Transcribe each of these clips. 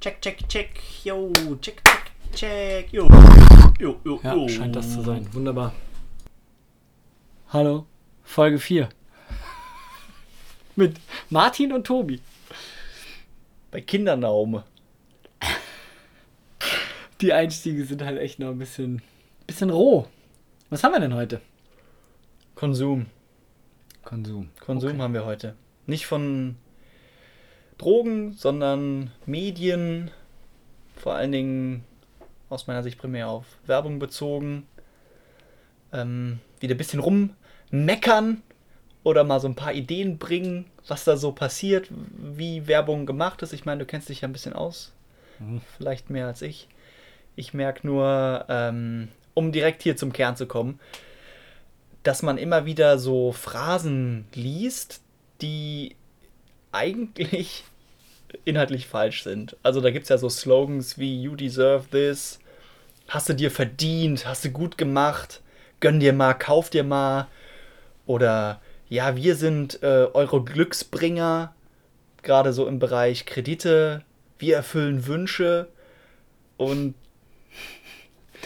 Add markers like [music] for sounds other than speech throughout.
Check, check, check. Yo, check, check, check. Yo, yo, yo, Ja, yo. scheint das zu sein. Wunderbar. Hallo, Folge 4. Mit Martin und Tobi. Bei Kindernaume. Die Einstiege sind halt echt noch ein bisschen, bisschen roh. Was haben wir denn heute? Konsum. Konsum. Konsum Okay. haben wir heute. Nicht von Drogen, sondern Medien. Vor allen Dingen aus meiner Sicht primär auf Werbung bezogen. Ähm, wieder ein bisschen rummeckern oder mal so ein paar Ideen bringen, was da so passiert, wie Werbung gemacht ist. Ich meine, du kennst dich ja ein bisschen aus. Mhm. Vielleicht mehr als ich. Ich merke nur, ähm, um direkt hier zum Kern zu kommen, dass man immer wieder so Phrasen liest, die eigentlich inhaltlich falsch sind. Also da gibt es ja so Slogans wie You deserve this, hast du dir verdient, hast du gut gemacht, gönn dir mal, kauf dir mal. Oder ja, wir sind äh, eure Glücksbringer, gerade so im Bereich Kredite, wir erfüllen Wünsche. Und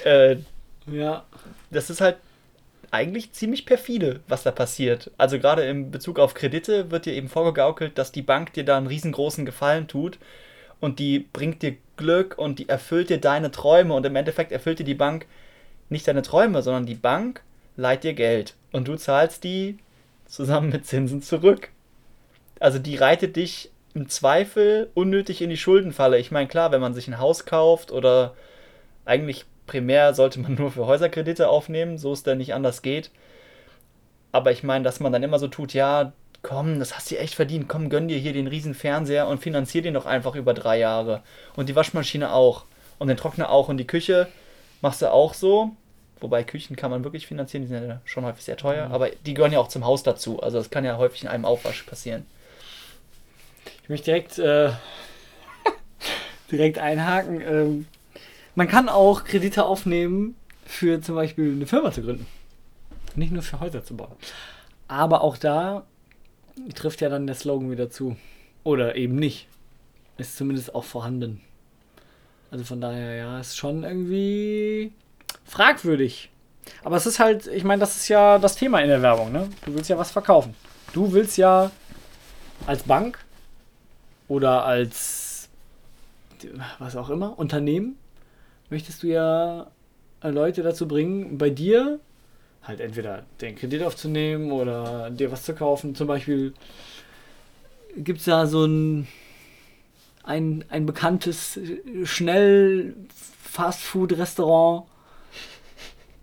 äh, Ja. das ist halt eigentlich ziemlich perfide, was da passiert. Also gerade in Bezug auf Kredite wird dir eben vorgegaukelt, dass die Bank dir da einen riesengroßen Gefallen tut und die bringt dir Glück und die erfüllt dir deine Träume und im Endeffekt erfüllt dir die Bank nicht deine Träume, sondern die Bank leiht dir Geld und du zahlst die zusammen mit Zinsen zurück. Also die reitet dich im Zweifel unnötig in die Schuldenfalle. Ich meine, klar, wenn man sich ein Haus kauft oder eigentlich primär sollte man [laughs] nur für Häuserkredite aufnehmen, so es denn nicht anders geht. Aber ich meine, dass man dann immer so tut, ja, komm, das hast du echt verdient, komm, gönn dir hier den riesen Fernseher und finanzier den doch einfach über drei Jahre. Und die Waschmaschine auch. Und den Trockner auch. Und die Küche machst du auch so. Wobei Küchen kann man wirklich finanzieren, die sind ja schon häufig sehr teuer. Aber die gehören ja auch zum Haus dazu. Also das kann ja häufig in einem Aufwasch passieren. Ich möchte direkt, äh, [laughs] direkt einhaken. Ähm, man kann auch Kredite aufnehmen, für zum Beispiel eine Firma zu gründen. Nicht nur für Häuser zu bauen. Aber auch da trifft ja dann der Slogan wieder zu. Oder eben nicht. Ist zumindest auch vorhanden. Also von daher, ja, ist schon irgendwie fragwürdig. Aber es ist halt, ich meine, das ist ja das Thema in der Werbung, ne? Du willst ja was verkaufen. Du willst ja als Bank oder als was auch immer, Unternehmen, möchtest du ja äh, Leute dazu bringen, bei dir halt entweder den Kredit aufzunehmen oder dir was zu kaufen. Zum Beispiel gibt es da so ein, ein, ein bekanntes äh, schnell Fastfood-Restaurant.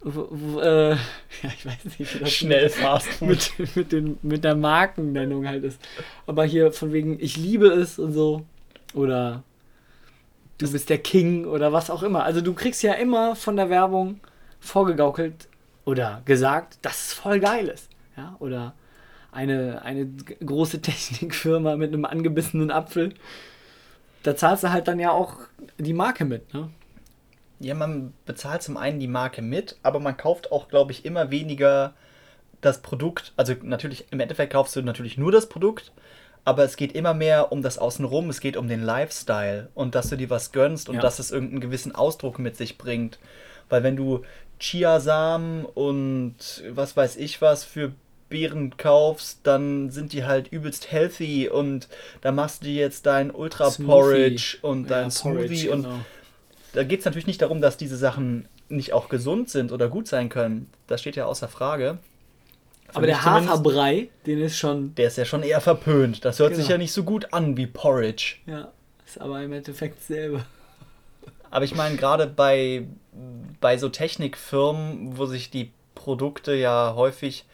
Äh, [laughs] ja, ich weiß nicht, wie das Schnell Fast Food. mit, mit, den, mit der Markennennung halt ist. Aber hier von wegen, ich liebe es und so. Oder du bist der King oder was auch immer. Also du kriegst ja immer von der Werbung vorgegaukelt oder gesagt, dass es voll geil ist. Ja? Oder eine, eine große [laughs] Technikfirma mit einem angebissenen Apfel. Da zahlst du halt dann ja auch die Marke mit. Ne? Ja, man bezahlt zum einen die Marke mit, aber man kauft auch, glaube ich, immer weniger das Produkt. Also natürlich, im Endeffekt kaufst du natürlich nur das Produkt, aber es geht immer mehr um das Außenrum, es geht um den Lifestyle und dass du dir was gönnst und Ja. dass es irgendeinen gewissen Ausdruck mit sich bringt. Weil wenn du Chiasamen und was weiß ich was für Beeren kaufst, dann sind die halt übelst healthy und da machst du dir jetzt dein Ultra Smoothie. Porridge und dein Ja, Smoothie Porridge, und genau. da geht es natürlich nicht darum, dass diese Sachen nicht auch gesund sind oder gut sein können. Das steht ja außer Frage. Aber der Haferbrei, den ist schon. Der ist ja schon eher verpönt. Das hört sich Genau. ja nicht so gut an wie Porridge. Ja, ist aber im Endeffekt selber. Aber ich meine, gerade bei, bei so Technikfirmen, wo sich die Produkte ja häufig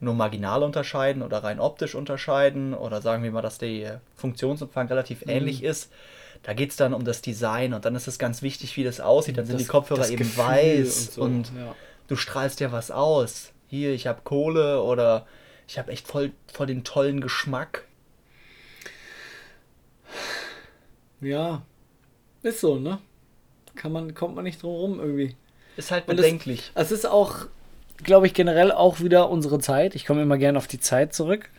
nur marginal unterscheiden oder rein optisch unterscheiden oder sagen wir mal, dass der Funktionsumfang relativ Mhm. ähnlich ist, da geht es dann um das Design und dann ist es ganz wichtig, wie das aussieht. Dann sind Das- die Kopfhörer eben Gefühl weiß so, und ja. du strahlst ja was aus. Hier, ich habe Kohle oder ich habe echt voll, voll den tollen Geschmack. ja, ist so, ne? Kann man, kommt man nicht drum rum irgendwie. Ist halt Und es- bedenklich. Es ist auch, glaube ich, generell auch wieder unsere Zeit. Ich komme immer gerne auf die Zeit zurück,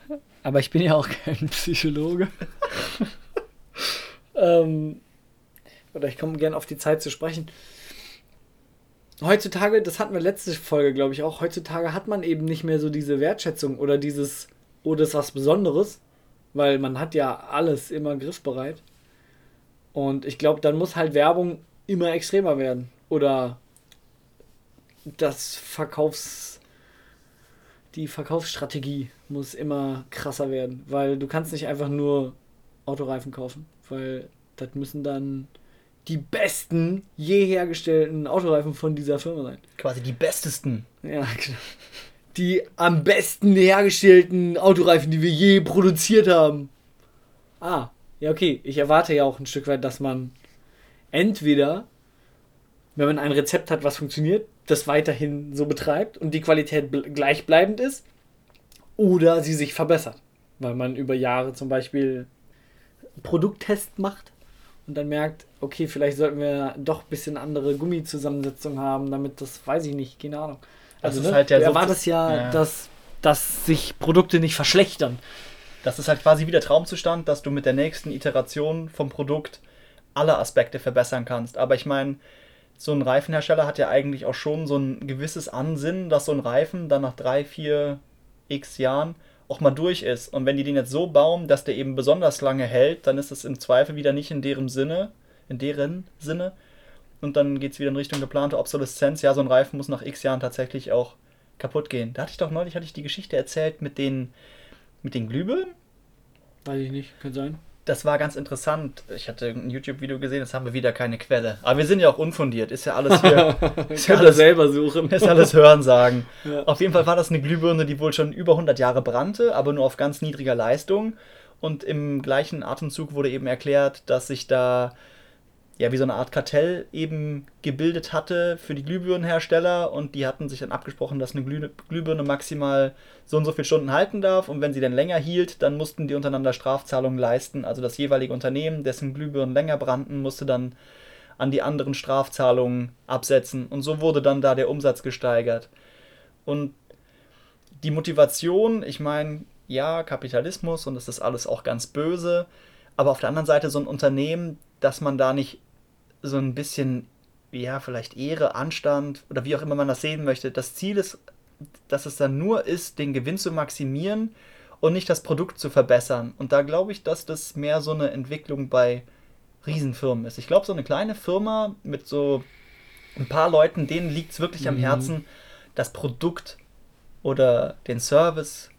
aber ich bin ja auch [laughs] kein Psychologe. [laughs] ähm, oder ich komme gerne auf die Zeit zu sprechen. Heutzutage, das hatten wir letzte Folge, glaube ich auch, heutzutage hat man eben nicht mehr so diese Wertschätzung oder dieses, oh, das ist was Besonderes, weil man hat ja alles immer griffbereit. Und ich glaube, dann muss halt Werbung immer extremer werden. Oder das Verkaufs die Verkaufsstrategie muss immer krasser werden, weil du kannst nicht einfach nur Autoreifen kaufen, weil das müssen dann die besten je hergestellten Autoreifen von dieser Firma sein. Quasi die bestesten. Ja, genau. Die am besten hergestellten Autoreifen, die wir je produziert haben. Ah, ja, okay. Ich erwarte ja auch ein Stück weit, dass man entweder, wenn man ein Rezept hat, was funktioniert, das weiterhin so betreibt und die Qualität gleichbleibend ist, oder sie sich verbessert. Weil man über Jahre zum Beispiel Produkttest macht und dann merkt, okay, vielleicht sollten wir doch ein bisschen andere Gummizusammensetzung haben, damit das, weiß ich nicht, keine Ahnung. Also, ne, halt du erwartest ja, ja, Dass, dass sich Produkte nicht verschlechtern. Das ist halt quasi wie der Traumzustand, dass du mit der nächsten Iteration vom Produkt alle Aspekte verbessern kannst. Aber ich meine, so ein Reifenhersteller hat ja eigentlich auch schon so ein gewisses Ansinnen, dass so ein Reifen dann nach drei, vier x Jahren auch mal durch ist. Und wenn die den jetzt so bauen, dass der eben besonders lange hält, dann ist das im Zweifel wieder nicht in deren Sinne, in deren Sinne. Und dann geht es wieder in Richtung geplante Obsoleszenz. Ja, so ein Reifen muss nach x Jahren tatsächlich auch kaputt gehen. Da hatte ich doch neulich hatte ich die Geschichte erzählt mit den, mit den Glühbirnen. Weiß ich nicht, könnte sein das war ganz interessant. Ich hatte ein YouTube-Video gesehen, jetzt haben wir wieder keine Quelle. Aber wir sind ja auch unfundiert. Ist ja alles hier. [laughs] ist ja alles selber suchen. Ist alles Hörensagen. [laughs] Ja. Auf jeden Fall war das eine Glühbirne, die wohl schon über 100 Jahre brannte, aber nur auf ganz niedriger Leistung. Und im gleichen Atemzug wurde eben erklärt, dass sich da ja, wie so eine Art Kartell eben gebildet hatte für die Glühbirnenhersteller und die hatten sich dann abgesprochen, dass eine Glüh Glühbirne maximal so und so viele Stunden halten darf und wenn sie dann länger hielt, dann mussten die untereinander Strafzahlungen leisten. Also das jeweilige Unternehmen, dessen Glühbirnen länger brannten, musste dann an die anderen Strafzahlungen absetzen und so wurde dann da der Umsatz gesteigert. Und die Motivation, ich meine, ja, Kapitalismus und das ist alles auch ganz böse, aber auf der anderen Seite so ein Unternehmen, dass man da nicht so ein bisschen, ja, vielleicht Ehre, Anstand oder wie auch immer man das sehen möchte. Das Ziel ist, dass es dann nur ist, den Gewinn zu maximieren und nicht das Produkt zu verbessern. Und da glaube ich, dass das mehr so eine Entwicklung bei Riesenfirmen ist. Ich glaube, so eine kleine Firma mit so ein paar Leuten, denen liegt es wirklich mhm. am Herzen, das Produkt oder den Service.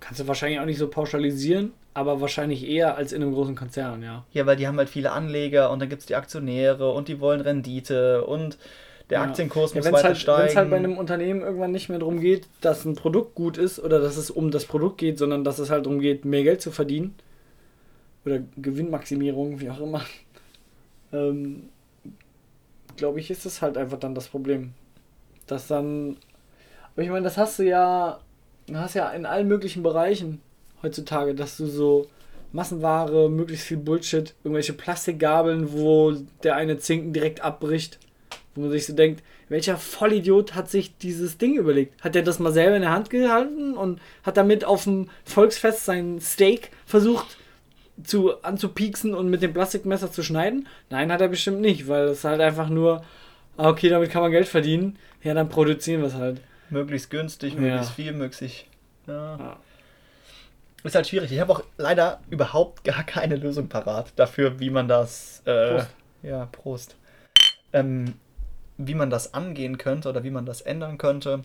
Kannst du wahrscheinlich auch nicht so pauschalisieren, aber wahrscheinlich eher als in einem großen Konzern, ja. Ja, weil die haben halt viele Anleger und dann gibt es die Aktionäre und die wollen Rendite und der ja. Aktienkurs muss ja, weiter halt, steigen. Wenn es halt bei einem Unternehmen irgendwann nicht mehr darum geht, dass ein Produkt gut ist oder dass es um das Produkt geht, sondern dass es halt darum geht, mehr Geld zu verdienen oder Gewinnmaximierung, wie auch immer, [laughs] ähm, glaube ich, ist das halt einfach dann das Problem. Dass dann, aber ich meine, das hast du ja, du hast ja in allen möglichen Bereichen heutzutage, dass du so Massenware, möglichst viel Bullshit, irgendwelche Plastikgabeln, wo der eine Zinken direkt abbricht, wo man sich so denkt, welcher Vollidiot hat sich dieses Ding überlegt? Hat er das mal selber in der Hand gehalten und hat damit auf dem Volksfest sein Steak versucht zu anzupieksen und mit dem Plastikmesser zu schneiden? Nein, hat er bestimmt nicht, weil es halt einfach nur, ah, okay, damit kann man Geld verdienen. Ja, dann produzieren wir es halt. Möglichst günstig, möglichst ja. viel, möglichst. Ja. ja. Ist halt schwierig. Ich habe auch leider überhaupt gar keine Lösung parat dafür, wie man das. Äh, Prost. Ja, Prost. Ähm, wie man das angehen könnte oder wie man das ändern könnte.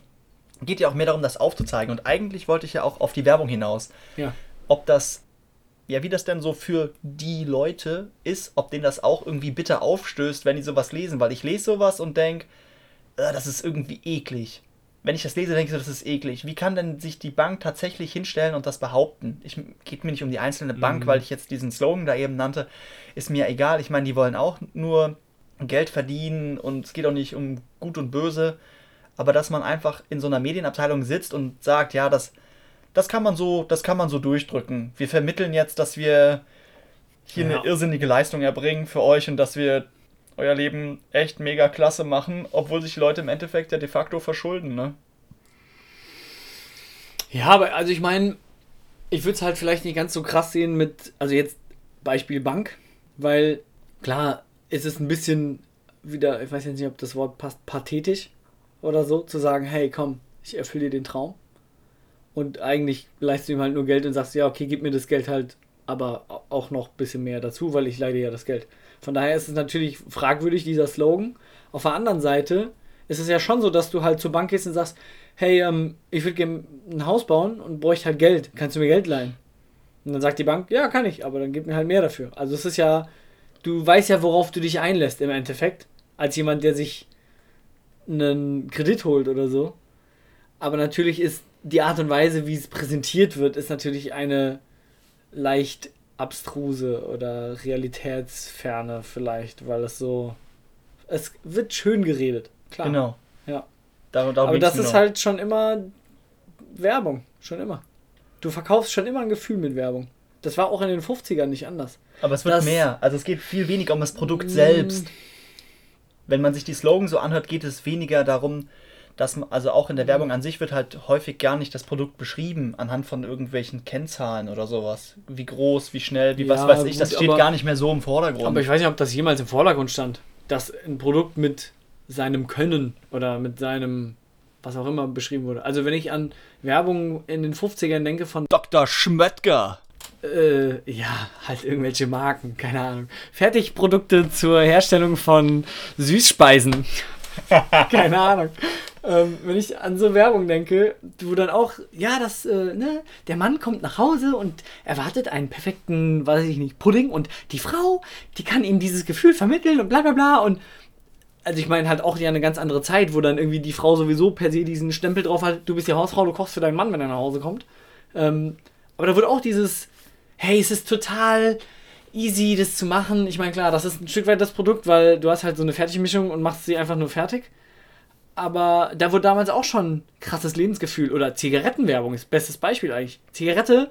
Geht ja auch mehr darum, das aufzuzeigen. Und eigentlich wollte ich ja auch auf die Werbung hinaus. Ja. Ob das, ja, wie das denn so für die Leute ist, ob denen das auch irgendwie bitter aufstößt, wenn die sowas lesen. Weil ich lese sowas und denke, äh, das ist irgendwie eklig wenn ich das lese, denke ich so, das ist eklig. Wie kann denn sich die Bank tatsächlich hinstellen und das behaupten? Ich geht mir nicht um die einzelne Bank, mhm. weil ich jetzt diesen Slogan da eben nannte, ist mir egal. Ich meine, die wollen auch nur Geld verdienen und es geht auch nicht um gut und böse. Aber dass man einfach in so einer Medienabteilung sitzt und sagt, ja, das, das kann man so, das kann man so durchdrücken. Wir vermitteln jetzt, dass wir hier ja. eine irrsinnige Leistung erbringen für euch und dass wir euer Leben echt mega klasse machen, obwohl sich Leute im Endeffekt ja de facto verschulden, ne? Ja, aber also ich meine, ich würde es halt vielleicht nicht ganz so krass sehen mit, also jetzt Beispiel Bank, weil klar, ist es ein bisschen wieder, ich weiß jetzt nicht, ob das Wort passt, pathetisch oder so, zu sagen, hey, komm, ich erfülle dir den Traum. Und eigentlich leistest du ihm halt nur Geld und sagst, ja, okay, gib mir das Geld halt, aber auch noch ein bisschen mehr dazu, weil ich leide ja das Geld. Von daher ist es natürlich fragwürdig, dieser Slogan. Auf der anderen Seite ist es ja schon so, dass du halt zur Bank gehst und sagst, hey, ähm, ich würde gerne ein Haus bauen und bräuchte halt Geld. Kannst du mir Geld leihen? Und dann sagt die Bank, ja, kann ich, aber dann gib mir halt mehr dafür. Also es ist ja, du weißt ja, worauf du dich einlässt im Endeffekt, als jemand, der sich einen Kredit holt oder so. Aber natürlich ist die Art und Weise, wie es präsentiert wird, ist natürlich eine leicht abstruse oder realitätsferne vielleicht, weil es so. Es wird schön geredet, klar. Genau. Ja. Darum, darum Aber das ist noch. halt schon immer Werbung, schon immer. Du verkaufst schon immer ein Gefühl mit Werbung. Das war auch in den 50ern nicht anders. Aber es wird das- mehr. Also es geht viel weniger um das Produkt Mm. selbst. Wenn man sich die Slogan so anhört, geht es weniger darum, dass man, also auch in der Werbung an sich wird halt häufig gar nicht das Produkt beschrieben, anhand von irgendwelchen Kennzahlen oder sowas. Wie groß, wie schnell, wie was Ja, weiß ich, das gut, steht aber- gar nicht mehr so im Vordergrund. Aber ich weiß nicht, ob das jemals im Vordergrund stand, dass ein Produkt mit seinem Können oder mit seinem, was auch immer beschrieben wurde. Also wenn ich an Werbung in den 50ern denke von, Dr. Schmöttger. äh, ja, halt irgendwelche Marken, keine Ahnung. Fertigprodukte zur Herstellung von Süßspeisen. [laughs] keine Ahnung. Ähm, wenn ich an so Werbung denke, wo dann auch, ja, das, äh, ne, der Mann kommt nach Hause und erwartet einen perfekten, weiß ich nicht, Pudding und die Frau, die kann ihm dieses Gefühl vermitteln und bla bla bla und also ich meine halt auch ja eine ganz andere Zeit, wo dann irgendwie die Frau sowieso per se diesen Stempel drauf hat, du bist die Hausfrau, du kochst für deinen Mann, wenn er nach Hause kommt. Ähm, aber da wird auch dieses, hey, es ist total easy, das zu machen. Ich meine, klar, das ist ein Stück weit das Produkt, weil du hast halt so eine Fertigmischung und machst sie einfach nur fertig. Aber da wurde damals auch schon krasses Lebensgefühl. Oder Zigarettenwerbung ist bestes Beispiel eigentlich. Zigarette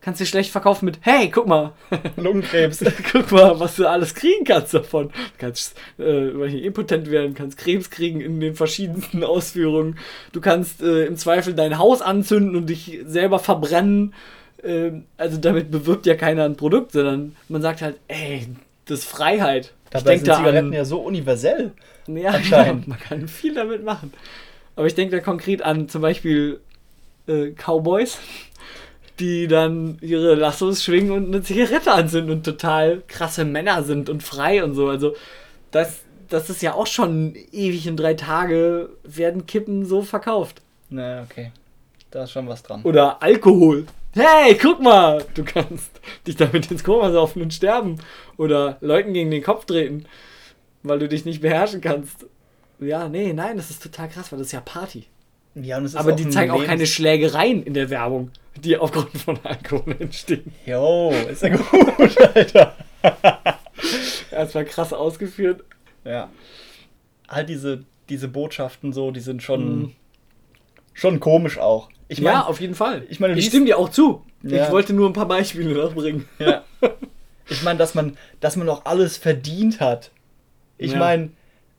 kannst du schlecht verkaufen mit, hey, guck mal, [laughs] Lungenkrebs. [laughs] guck mal, was du alles kriegen kannst davon. Du kannst äh, impotent werden, kannst Krebs kriegen in den verschiedensten Ausführungen. Du kannst äh, im Zweifel dein Haus anzünden und dich selber verbrennen. Ähm, also damit bewirbt ja keiner ein Produkt, sondern man sagt halt, ey, das ist Freiheit. Dabei denk sind Zigaretten ja so universell. ja, [laughs] anscheinend. genau, man kann viel damit machen. Aber ich denke da konkret an zum Beispiel äh, Cowboys, die dann ihre Lassos schwingen und eine Zigarette anzünden und total krasse Männer sind und frei und so. Also das, das ist ja auch schon ewig in drei Tage werden Kippen so verkauft. Na, okay. Da ist schon was dran. Oder Alkohol. Hey, guck mal, du kannst dich damit ins Koma saufen und sterben. Oder Leuten gegen den Kopf treten, weil du dich nicht beherrschen kannst. Ja, nee, nein, das ist total krass, weil das ist ja Party. Ja, und es ist Aber die zeigen auch keine Schlägereien in der Werbung, die aufgrund von Alkohol entstehen. Jo, ist ja gut, [laughs] Alter. Erstmal krass ausgeführt. Ja. Halt diese, diese Botschaften so, die sind schon, Mhm. schon komisch auch. Ich meine, ja, auf jeden Fall. ich meine, ich stimme dir auch zu. Ja. Ich wollte nur ein paar Beispiele noch bringen. [laughs] Ja. Ich meine, dass man, dass man auch alles verdient hat. Ich Ja. meine,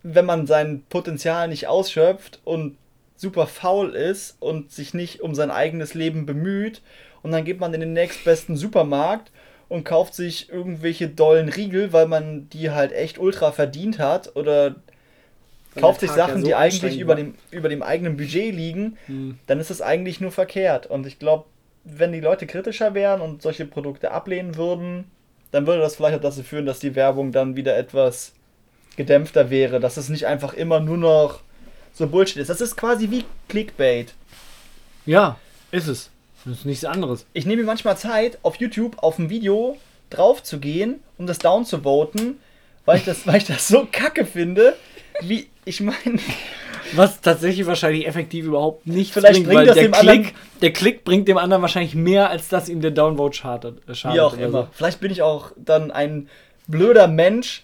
wenn man sein Potenzial nicht ausschöpft und super faul ist und sich nicht um sein eigenes Leben bemüht und dann geht man in den nächstbesten Supermarkt und kauft sich irgendwelche dollen Riegel, weil man die halt echt ultra verdient hat oder kauft sich Tag ja Sachen, so die eigentlich über dem, über dem eigenen Budget liegen, Hm. dann ist es eigentlich nur verkehrt. Und ich glaube, wenn die Leute kritischer wären und solche Produkte ablehnen würden, dann würde das vielleicht auch dazu führen, dass die Werbung dann wieder etwas gedämpfter wäre, dass es nicht einfach immer nur noch so Bullshit ist. Das ist quasi wie Clickbait. Ja, ist es. Das ist nichts anderes. Ich nehme mir manchmal Zeit, auf YouTube auf ein Video drauf zu gehen, um das down zu voten, weil ich das, [laughs] weil ich das so kacke finde, wie ich meine. Was tatsächlich wahrscheinlich effektiv überhaupt nicht Vielleicht bringt weil das der dem Klick, anderen- der Klick bringt dem anderen wahrscheinlich mehr, als dass ihm der Downvote schadet. äh, schadet Wie auch oder immer. Vielleicht bin ich auch dann ein blöder Mensch,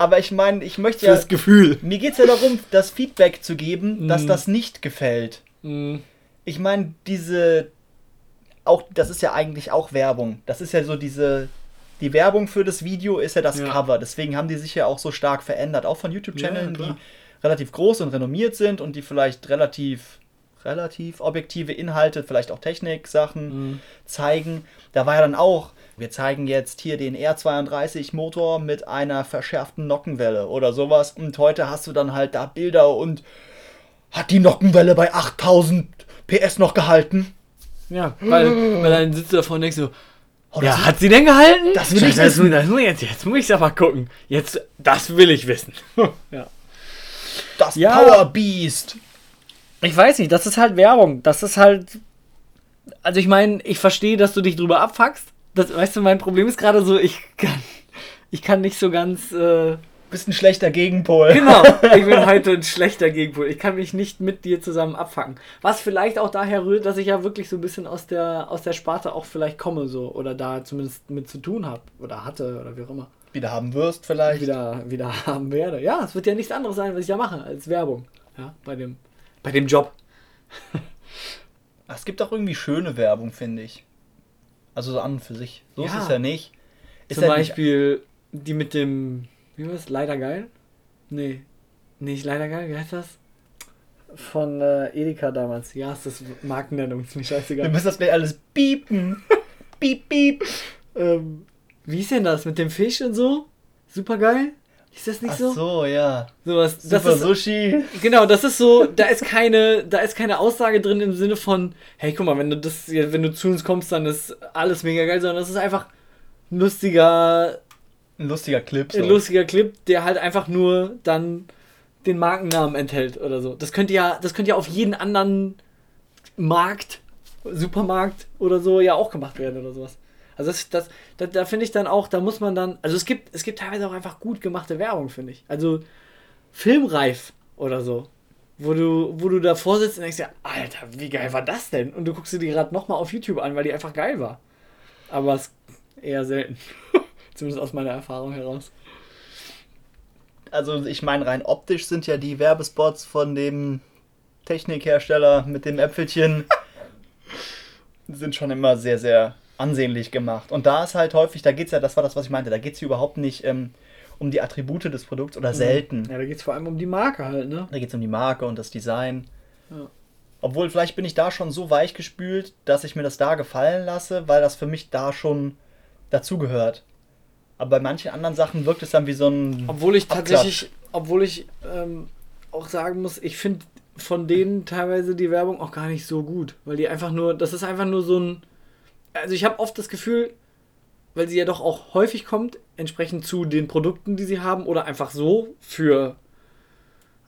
aber ich meine, ich möchte ja. Fürs Gefühl. Mir geht es ja darum, das Feedback zu geben, dass Mhm. das nicht gefällt. Mhm. Ich meine, diese. Auch, das ist ja eigentlich auch Werbung. Das ist ja so diese. Die Werbung für das Video ist ja das Ja. Cover. Deswegen haben die sich ja auch so stark verändert. Auch von YouTube-Channeln, Ja, die relativ groß und renommiert sind und die vielleicht relativ relativ objektive Inhalte, vielleicht auch Technik-Sachen Mhm. zeigen. Da war ja dann auch, wir zeigen jetzt hier den R32 Motor mit einer verschärften Nockenwelle oder sowas. Und heute hast du dann halt da Bilder und hat die Nockenwelle bei 8000 PS noch gehalten? Ja, weil, weil dann sitzt du davor und denkst so, Oh, ja, das- hat sie denn gehalten? das will ich das, wissen. das muss ich jetzt, jetzt muss ich aber gucken. Jetzt, das will ich wissen. [laughs] ja. das Ja. Power Beast. Ich weiß nicht, das ist halt Werbung. Das ist halt. Also ich meine, ich verstehe, dass du dich drüber abfuckst. Das, weißt du, mein Problem ist gerade so, ich kann, ich kann nicht so ganz. Äh, Bist ein schlechter Gegenpol. genau, [laughs] ich bin heute ein schlechter Gegenpol. Ich kann mich nicht mit dir zusammen abfacken. Was vielleicht auch daher rührt, dass ich ja wirklich so ein bisschen aus der, aus der Sparte auch vielleicht komme, so. Oder da zumindest mit zu tun habe. Oder hatte, oder wie auch immer. Wieder haben wirst vielleicht. Wieder, wieder haben werde. Ja, es wird ja nichts anderes sein, was ich da mache, als Werbung. Ja, bei dem, bei dem Job. Ach, Es gibt auch irgendwie schöne Werbung, finde ich. Also so an und für sich. So ist Ja. es ja nicht. Ist Zum ja nicht- Beispiel die mit dem, wie war das? Leider geil? Nee. Nicht leider geil, wie heißt das? Von äh, Edeka damals. Ja, ist das Markennennung, ist mir Wir scheißegal. müssen das gleich alles piepen. [laughs] Piep, piep. ähm, wie ist denn das? Mit dem Fisch und so? Super geil? Ist das nicht Ach so? so, ja. Sowas. Das Super ist, Sushi. Genau, das ist so, da ist keine, da ist keine Aussage drin im Sinne von, hey, guck mal, wenn du das, wenn du zu uns kommst, dann ist alles mega geil, sondern das ist einfach ein lustiger, Ein lustiger Clip. So. ein lustiger Clip, der halt einfach nur dann den Markennamen enthält oder so. Das könnte ja, das könnte ja auf jeden anderen Markt, Supermarkt oder so ja auch gemacht werden oder sowas. Also das, das, da, da finde ich dann auch, da muss man dann, also es gibt, es gibt teilweise auch einfach gut gemachte Werbung, finde ich. Also filmreif oder so. Wo du, wo du davor sitzt und denkst ja, Alter, wie geil war das denn? Und du guckst dir die gerade nochmal auf YouTube an, weil die einfach geil war. Aber es eher selten. Zumindest aus meiner Erfahrung heraus. Also ich meine, rein optisch sind ja die Werbespots von dem Technikhersteller mit dem Äpfelchen [laughs] sind schon immer sehr, sehr ansehnlich gemacht. Und da ist halt häufig, da geht es ja, das war das, was ich meinte, da geht es hier überhaupt nicht ähm, um die Attribute des Produkts oder selten. Ja, da geht es vor allem um die Marke halt, ne? Da geht es um die Marke und das Design. Ja. Obwohl, vielleicht bin ich da schon so weich gespült, dass ich mir das da gefallen lasse, weil das für mich da schon dazugehört. Aber bei manchen anderen Sachen wirkt es dann wie so ein. Obwohl ich Abklatsch. tatsächlich, obwohl ich ähm, auch sagen muss, ich finde von denen teilweise die Werbung auch gar nicht so gut. Weil die einfach nur, das ist einfach nur so ein. Also ich habe oft das Gefühl, weil sie ja doch auch häufig kommt, entsprechend zu den Produkten, die sie haben, oder einfach so für.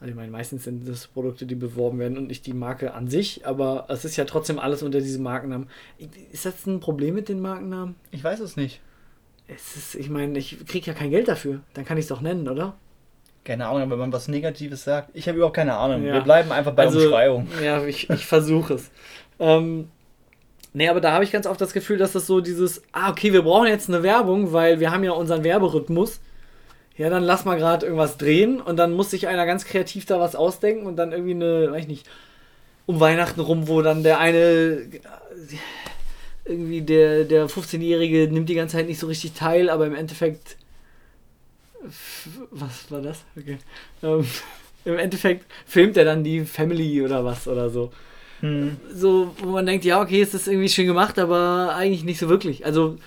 Also ich meine, meistens sind das Produkte, die beworben werden und nicht die Marke an sich, aber es ist ja trotzdem alles unter diesem Markennamen. Ist das ein Problem mit den Markennamen? Ich weiß es nicht. Es ist, ich meine, ich kriege ja kein Geld dafür. Dann kann ich es doch nennen, oder? Keine Ahnung, wenn man was Negatives sagt. Ich habe überhaupt keine Ahnung. Ja. Wir bleiben einfach bei Umschreibung. Ja, ich, ich versuche es. Ähm, nee, aber da habe ich ganz oft das Gefühl, dass das so dieses, ah, okay, wir brauchen jetzt eine Werbung, weil wir haben ja unseren Werberhythmus. Ja, dann lass mal gerade irgendwas drehen und dann muss sich einer ganz kreativ da was ausdenken und dann irgendwie eine, weiß ich nicht, um Weihnachten rum, wo dann der eine irgendwie der, der 15-Jährige nimmt die ganze Zeit nicht so richtig teil, aber im Endeffekt was war das? Okay. Ähm, [laughs] Im Endeffekt filmt er dann die Family oder was oder so. Hm. So, wo man denkt, ja, okay, es ist irgendwie schön gemacht, aber eigentlich nicht so wirklich. Also,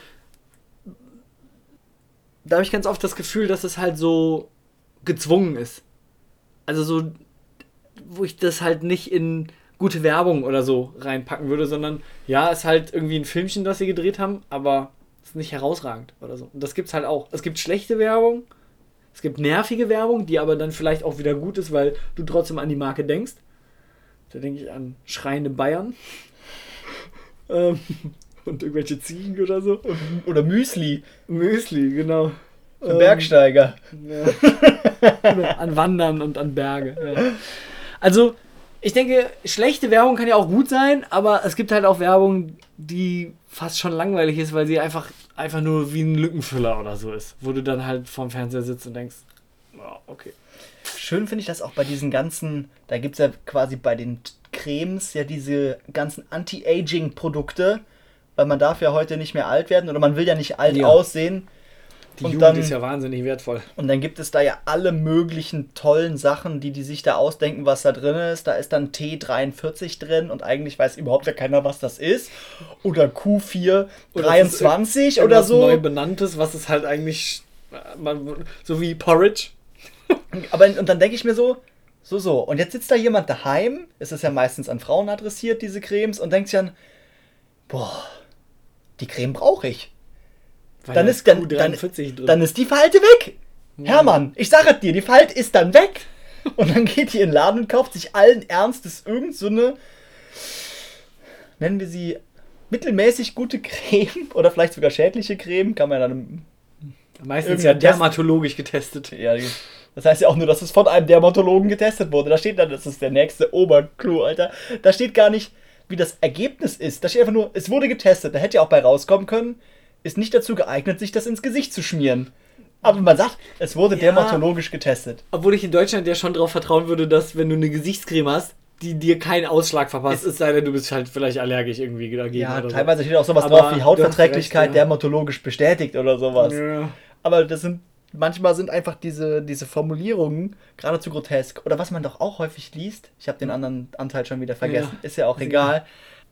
da habe ich ganz oft das Gefühl, dass es halt so gezwungen ist. Also so, wo ich das halt nicht in gute Werbung oder so reinpacken würde, sondern ja, ist halt irgendwie ein Filmchen, das sie gedreht haben, aber ist nicht herausragend oder so. Und das gibt's halt auch. Es gibt schlechte Werbung, es gibt nervige Werbung, die aber dann vielleicht auch wieder gut ist, weil du trotzdem an die Marke denkst. Da denke ich an schreiende Bayern. [laughs] ähm, und irgendwelche Ziegen oder so. Oder Müsli Müsli, genau. Ähm, Bergsteiger. Ja. an Wandern und an Berge. Ja. Also, ich denke, schlechte Werbung kann ja auch gut sein, aber es gibt halt auch Werbung, die fast schon langweilig ist, weil sie einfach, einfach nur wie ein Lückenfüller oder so ist, wo du dann halt vorm Fernseher sitzt und denkst, ja, okay. Schön finde ich das auch bei diesen ganzen, da gibt es ja quasi bei den Cremes ja diese ganzen Anti-Aging-Produkte, weil man darf ja heute nicht mehr alt werden oder man will ja nicht alt Ja. aussehen. Die Und Jugend dann- ist ja wahnsinnig wertvoll. Und dann gibt es da ja alle möglichen tollen Sachen, die die sich da ausdenken, was da drin ist. Da ist dann T43 drin und eigentlich weiß überhaupt ja keiner, was das ist. Oder Q423 Oder es oder, so. neu benanntes, was ist halt eigentlich äh, man, so wie Porridge. [laughs] Aber und dann denke ich mir so, so, so. Und jetzt sitzt da jemand daheim, es ist ja meistens an Frauen adressiert, diese Cremes, und denkt sich dann, boah, die Creme brauche ich. Dann da ist, dann, dann, Q43 drin. dann ist die Falte weg. Hermann, ich sage es dir, die Falte ist dann weg. [laughs] Und dann geht die in den Laden und kauft sich allen Ernstes irgend so eine, nennen wir sie, mittelmäßig gute Creme [laughs] oder vielleicht sogar schädliche Creme, kann man ja dann Meistens ja dermatologisch getestet. Ja, das heißt ja auch nur, dass es von einem Dermatologen getestet wurde. Da steht dann, das ist der nächste Oberclou, Alter. Da steht gar nicht, wie das Ergebnis ist. Da steht einfach nur, es wurde getestet. Da hätte ja auch bei rauskommen können, ist nicht dazu geeignet, sich das ins Gesicht zu schmieren. Aber man sagt, es wurde Ja. dermatologisch getestet. Obwohl ich in Deutschland ja schon darauf vertrauen würde, dass wenn du eine Gesichtscreme hast, die dir keinen Ausschlag verpasst, es sei denn, du bist halt vielleicht allergisch irgendwie dagegen. Ja, oder teilweise steht auch sowas Aber drauf wie Hautverträglichkeit recht, ja. dermatologisch bestätigt oder sowas. so. Ja. Aber das sind manchmal sind einfach diese, diese Formulierungen geradezu grotesk. Oder was man doch auch häufig liest, ich habe den anderen Anteil schon wieder vergessen, Ja, ist ja auch egal.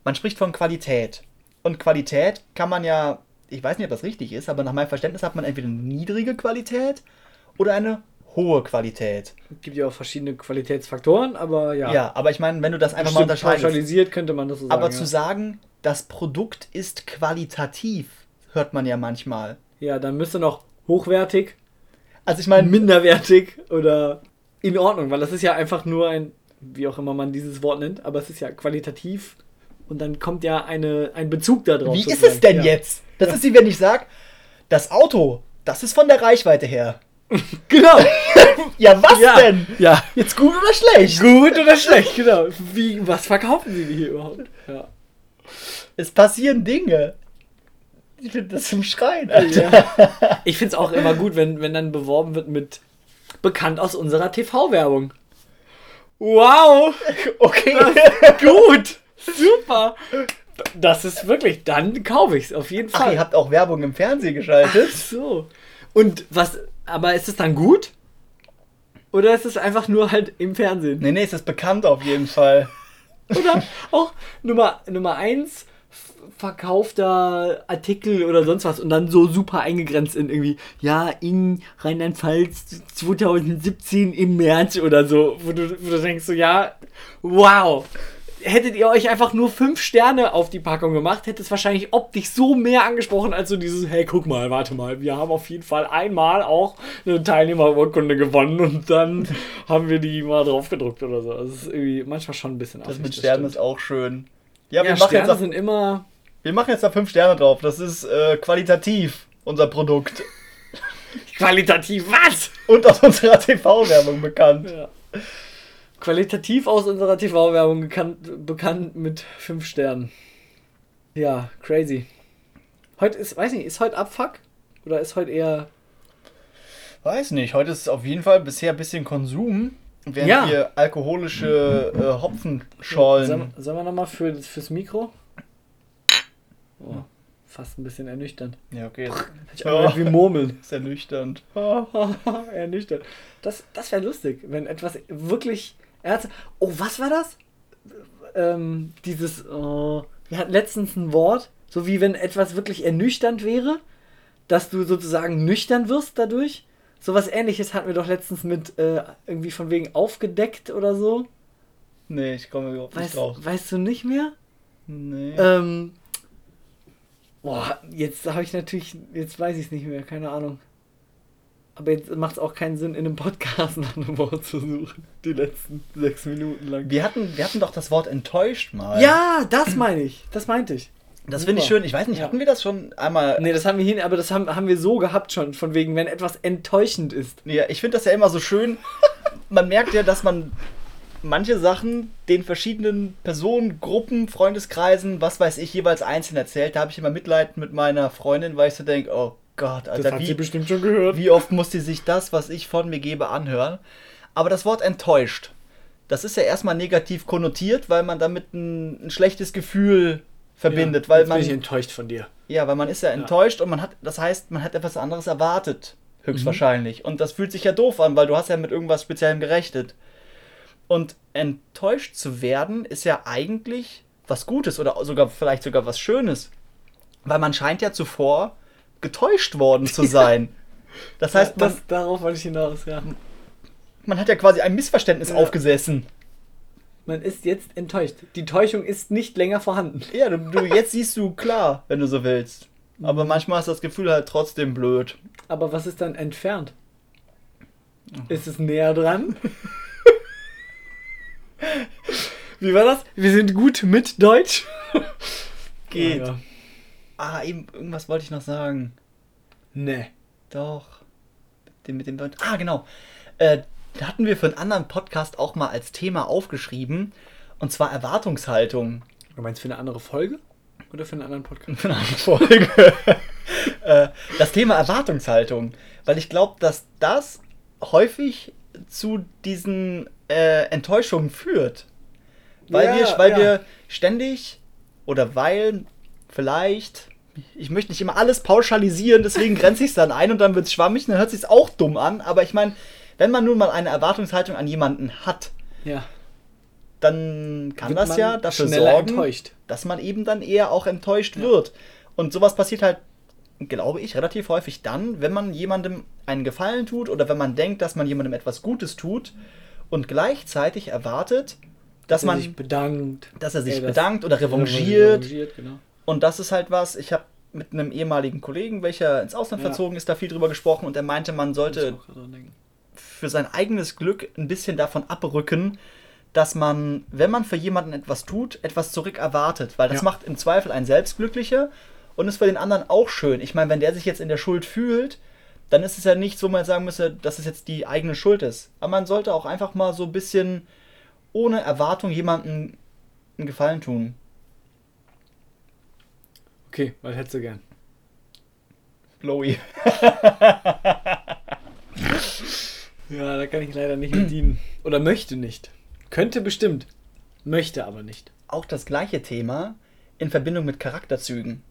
Man spricht von Qualität. Und Qualität kann man ja, ich weiß nicht, ob das richtig ist, aber nach meinem Verständnis hat man entweder eine niedrige Qualität oder eine hohe Qualität. Gibt ja auch verschiedene Qualitätsfaktoren, aber ja. Ja, aber ich meine, wenn du das einfach mal Bestimmt unterscheidest. pauschalisiert könnte man das so sagen. Aber ja. zu sagen, das Produkt ist qualitativ, hört man ja manchmal. ja, dann müsste noch hochwertig, Also ich meine, minderwertig oder in Ordnung, weil das ist ja einfach nur ein, wie auch immer man dieses Wort nennt, aber es ist ja qualitativ und dann kommt ja eine, ein Bezug da drauf. Wie ist es denn ja. jetzt? Das ist wie wenn ich sage, das Auto, das ist von der Reichweite her. [laughs] Genau. [laughs] Ja, was ja. denn? Ja. Jetzt gut oder schlecht? Gut oder schlecht, genau. Wie, was verkaufen sie hier überhaupt? Ja. Es passieren Dinge. Ich finde das zum Schreien, Alter. Ich finde es auch immer gut, wenn, wenn dann beworben wird mit bekannt aus unserer TV-Werbung. Wow, [laughs] Okay. gut, super. Das ist wirklich, dann kaufe ich es auf jeden Ach, Fall. ihr habt auch Werbung im Fernsehen geschaltet. Ach so. Und was, aber ist es dann gut? Oder ist es einfach nur halt im Fernsehen? Nee, nee, es ist bekannt auf jeden Fall. [laughs] Oder auch Nummer, Nummer eins verkaufter Artikel oder sonst was und dann so super eingegrenzt in irgendwie, ja, in Rheinland-Pfalz 2017 im März oder so, wo du, wo du denkst so, ja, wow. Hättet ihr euch einfach nur fünf Sterne auf die Packung gemacht, hätte es wahrscheinlich optisch so mehr angesprochen als so dieses, hey, guck mal, warte mal, wir haben auf jeden Fall einmal auch eine Teilnehmerurkunde gewonnen und dann [laughs] haben wir die mal drauf gedruckt oder so. Es ist irgendwie manchmal schon ein bisschen Das affig, mit Sternen ist auch schön. Ja, wir, Ja, machen jetzt Sterne auf, sind immer. wir machen jetzt da fünf Sterne drauf. Das ist äh, qualitativ, unser Produkt. [laughs] Qualitativ was? Und aus unserer TV-Werbung bekannt. Ja. Qualitativ aus unserer TV-Werbung bekannt, bekannt mit 5 Sternen. Ja, crazy. Heute ist, weiß nicht, ist heute Abfuck? Oder ist heute eher. Weiß nicht, heute ist auf jeden Fall bisher ein bisschen Konsum, während Ja. wir alkoholische äh, Hopfenschollen. Sollen, sollen wir nochmal für, fürs Mikro? Oh, fast ein bisschen ernüchternd. Ja, okay. Ich ja. wie Murmeln. [laughs] Ist ernüchternd. [laughs] ernüchternd. Das, das wäre lustig, wenn etwas wirklich ernst. Oh, was war das? Ähm, dieses. Oh, wir hatten letztens ein Wort, so wie wenn etwas wirklich ernüchternd wäre, dass du sozusagen nüchtern wirst dadurch. Sowas ähnliches hatten wir doch letztens mit äh, irgendwie von wegen aufgedeckt oder so. Nee, ich komme überhaupt nicht Weißt, drauf. weißt du nicht mehr? Nee. Ähm. Boah, jetzt habe ich natürlich, jetzt weiß ich es nicht mehr, keine Ahnung. Aber jetzt macht es auch keinen Sinn, in einem Podcast [laughs] nach einem Wort zu suchen. Die letzten sechs Minuten lang. wir, hatten, wir hatten doch das Wort enttäuscht mal. Ja, das meine ich. Das meinte ich. Das finde ich schön. Ich weiß nicht, hatten wir das schon einmal. Nee, das haben wir hin, aber das haben, haben wir so gehabt schon, von wegen, wenn etwas enttäuschend ist. Ja, ich finde das ja immer so schön. [laughs] Man merkt ja, dass man manche Sachen den verschiedenen Personen, Gruppen, Freundeskreisen, was weiß ich, jeweils einzeln erzählt. Da habe ich immer Mitleid mit meiner Freundin, weil ich so denke, oh Gott, Alter, wie, bestimmt schon gehört. wie oft muss sie sich das, was ich von mir gebe, anhören. Aber das Wort enttäuscht, das ist ja erstmal negativ konnotiert, weil man damit ein, ein schlechtes Gefühl verbindet, ja, weil man bin ich enttäuscht von dir. ja, weil man ist ja enttäuscht und man hat, das heißt, man hat etwas anderes erwartet, höchstwahrscheinlich. Und das fühlt sich ja doof an, weil du hast ja mit irgendwas Speziellem gerechnet. Und enttäuscht zu werden ist ja eigentlich was Gutes oder sogar vielleicht sogar was Schönes, weil man scheint ja zuvor getäuscht worden zu sein. [laughs] Das heißt, man, das, darauf wollte ich hinaus, ja. man hat ja quasi ein Missverständnis Ja. aufgesessen. Man ist jetzt enttäuscht. Die Täuschung ist nicht länger vorhanden. Ja, du, du jetzt siehst du klar, wenn du so willst. Aber Mhm. manchmal ist das Gefühl halt trotzdem blöd. Aber was ist dann entfernt? Ist es näher dran? [laughs] Wie war das? Wir sind gut mit Deutsch. Geht. Ah, ja. Ah, eben, irgendwas wollte ich noch sagen. Nee. Doch. Mit dem, mit dem Deut- Ah, genau. Äh, da hatten wir für einen anderen Podcast auch mal als Thema aufgeschrieben. Und zwar Erwartungshaltung. Du meinst für eine andere Folge? Oder für einen anderen Podcast? Für eine andere Folge. [laughs] äh, das Thema Erwartungshaltung. Weil ich glaube, dass das häufig zu diesen äh, Enttäuschungen führt. Weil, Ja, wir, weil ja. wir ständig oder weil vielleicht, ich möchte nicht immer alles pauschalisieren, deswegen grenze ich es dann ein und dann wird es schwammig und dann hört sich auch dumm an. Aber ich meine, wenn man nun mal eine Erwartungshaltung an jemanden hat, Ja. dann kann Wird das ja dafür sorgen, enttäuscht. dass man eben dann eher auch enttäuscht wird. Und sowas passiert halt, glaube ich, relativ häufig dann, wenn man jemandem einen Gefallen tut oder wenn man denkt, dass man jemandem etwas Gutes tut und gleichzeitig erwartet, dass er man, sich bedankt. dass er sich Ey, das- bedankt oder revanchiert. Revanchiert, genau. Und das ist halt was, ich habe mit einem ehemaligen Kollegen, welcher ins Ausland Ja. verzogen ist, da viel drüber gesprochen und er meinte, man sollte für sein eigenes Glück ein bisschen davon abrücken, dass man, wenn man für jemanden etwas tut, etwas zurück erwartet. Weil das Ja. macht im Zweifel einen selbst glücklicher und ist für den anderen auch schön. Ich meine, wenn der sich jetzt in der Schuld fühlt, dann ist es ja nicht so, man sagen müsste, dass es jetzt die eigene Schuld ist. Aber man sollte auch einfach mal so ein bisschen ohne Erwartung jemandem einen Gefallen tun. Okay, was hättest du gern? Blowy. [laughs] Ja, da kann ich leider nicht mit dienen. Oder möchte nicht. Könnte bestimmt. Möchte aber nicht. auch das gleiche Thema in Verbindung mit Charakterzügen.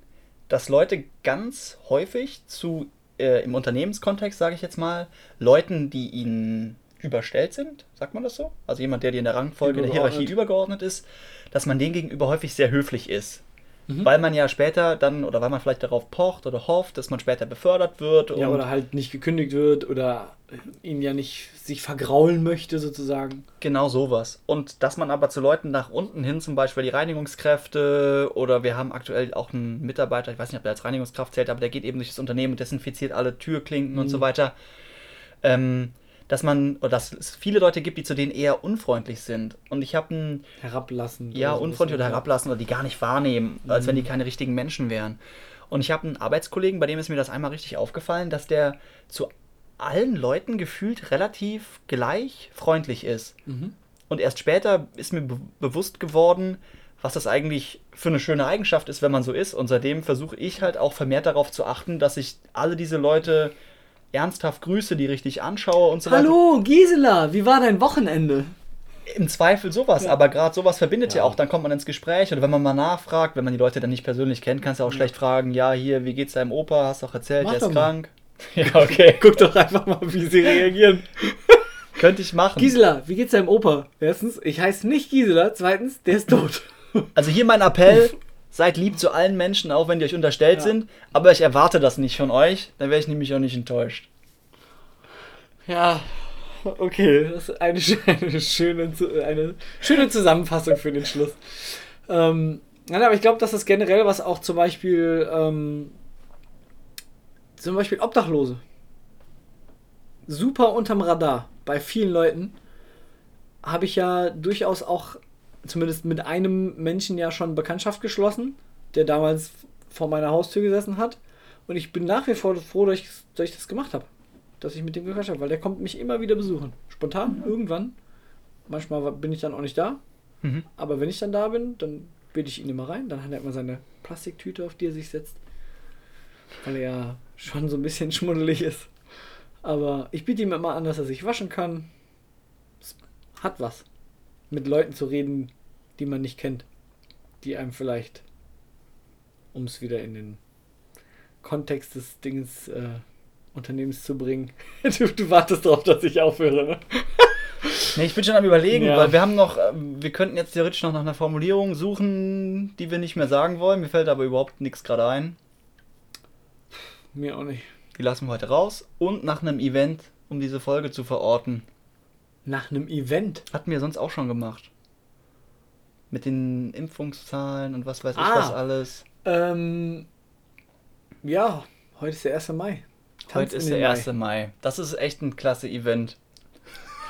Dass Leute ganz häufig zu, äh, im Unternehmenskontext, sage ich jetzt mal, Leuten, die ihnen überstellt sind, sagt man das so? Also jemand, der dir in der Rangfolge der. Hierarchie übergeordnet ist, dass man denen gegenüber häufig sehr höflich ist. Mhm. Weil man ja später dann, oder weil man vielleicht darauf pocht oder hofft, dass man später befördert wird. Ja, und oder halt nicht gekündigt wird oder ihn ja nicht sich vergraulen möchte sozusagen. Genau sowas. Und dass man aber zu Leuten nach unten hin, zum Beispiel die Reinigungskräfte oder wir haben aktuell auch einen Mitarbeiter, ich weiß nicht, ob der als Reinigungskraft zählt, aber der geht eben durch das Unternehmen und desinfiziert alle Türklinken und Mhm. so weiter. Ähm, dass man, oder dass es viele Leute gibt, die zu denen eher unfreundlich sind. Und ich habe einen, Herablassen. ja, oder sowas. unfreundlich oder herablassen oder die gar nicht wahrnehmen, als Mhm. wenn die keine richtigen Menschen wären. Und ich habe einen Arbeitskollegen, bei dem ist mir das einmal richtig aufgefallen, dass der zu allen Leuten gefühlt relativ gleich freundlich ist. Mhm. Und erst später ist mir be bewusst geworden, was das eigentlich für eine schöne Eigenschaft ist, wenn man so ist. Und seitdem versuche ich halt auch vermehrt darauf zu achten, dass ich alle diese Leute ernsthaft grüße, die richtig anschaue und so weiter. Hallo, Gisela, wie war dein Wochenende? Im Zweifel sowas, Ja. aber gerade sowas verbindet ja. Ja. auch. Dann kommt man ins Gespräch oder wenn man mal nachfragt, wenn man die Leute dann nicht persönlich kennt, kannst du auch schlecht fragen, ja, hier, wie geht's deinem Opa? Hast doch erzählt, Mach der ist mal. krank. [laughs] Ja, okay. Guck doch einfach mal, wie sie reagieren. [laughs] Könnte ich machen. Gisela, wie geht's deinem Opa? Erstens, ich heiße nicht Gisela. Zweitens, der ist tot. Also hier mein Appell, [laughs] seid lieb zu allen Menschen, auch wenn die euch unterstellt Ja. sind, aber ich erwarte das nicht von euch, dann wäre ich nämlich auch nicht enttäuscht. Ja, okay. Das ist eine, [laughs] eine, schöne, eine schöne Zusammenfassung für den Schluss. Ähm, nein, aber ich glaube, dass das generell was auch zum Beispiel, ähm, zum Beispiel Obdachlose. Super unterm Radar. Bei vielen Leuten habe ich ja durchaus auch, zumindest mit einem Menschen ja schon Bekanntschaft geschlossen, der damals vor meiner Haustür gesessen hat. Und ich bin nach wie vor froh, dass ich, dass ich das gemacht habe dass ich mit dem gequatscht habe, weil der kommt mich immer wieder besuchen. Spontan, irgendwann. Manchmal bin ich dann auch nicht da. Mhm. Aber wenn ich dann da bin, dann bitte ich ihn immer rein. Dann hat er immer seine Plastiktüte, auf die er sich setzt. Weil er ja schon so ein bisschen [laughs] schmuddelig ist. Aber ich biete ihm immer an, dass er sich waschen kann. Es hat was. Mit Leuten zu reden, die man nicht kennt. Die einem vielleicht um es wieder in den Kontext des Dinges äh, Unternehmens zu bringen. [laughs] Du, du wartest darauf, dass ich aufhöre, ne? Nee, ich bin schon am überlegen, Ja. weil wir haben noch, ähm, wir könnten jetzt theoretisch noch nach einer Formulierung suchen, die wir nicht mehr sagen wollen. Mir fällt aber überhaupt nichts gerade ein. Mir auch nicht. Die lassen wir heute raus. Und nach einem Event, um diese Folge zu verorten. Nach einem Event. Hatten wir sonst auch schon gemacht. Mit den Impfungszahlen und was weiß ich Ah. was alles. Ähm, ja, heute ist der 1. Mai. Tanz Heute ist der den 1. Mai. Das ist echt ein klasse Event.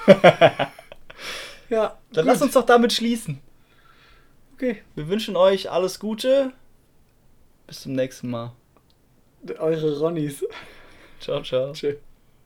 [laughs] Ja, Dann gut. lasst uns doch damit schließen. Okay. Wir wünschen euch alles Gute. Bis zum nächsten Mal. Eure Ronnies. Ciao, ciao. Tschüss.